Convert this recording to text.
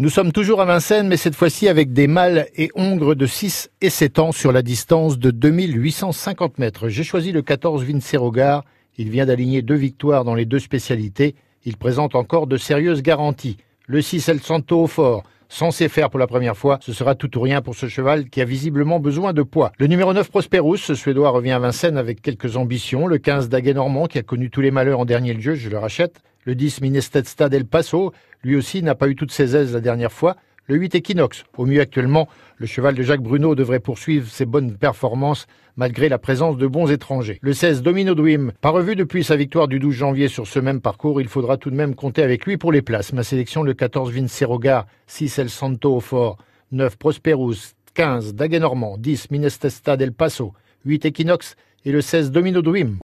Nous sommes toujours à Vincennes, mais cette fois-ci avec des mâles et hongres de 6 et 7 ans sur la distance de 2850 mètres. J'ai choisi le 14 Vincerogar. Il vient d'aligner deux victoires dans les deux spécialités. Il présente encore de sérieuses garanties. Le 6 El Santo au fort, censé faire pour la première fois, ce sera tout ou rien pour ce cheval qui a visiblement besoin de poids. Le numéro 9 Prosperous, ce Suédois revient à Vincennes avec quelques ambitions. Le 15 Daguet Normand qui a connu tous les malheurs en dernier lieu, je le rachète. Le 10 Minestetstad El Paso, lui aussi n'a pas eu toutes ses aises la dernière fois. Le 8 Equinox, au mieux actuellement, le cheval de Jacques Bruno devrait poursuivre ses bonnes performances malgré la présence de bons étrangers. Le 16 Domino Dream, pas revu depuis sa victoire du 12 janvier sur ce même parcours, il faudra tout de même compter avec lui pour les places. Ma sélection le 14 Vincerogar, 6 El Santo au fort, 9 Prosperous, 15 Daguet Normand, 10 Minestesta del Paso, 8 Equinox et le 16 Domino Dream.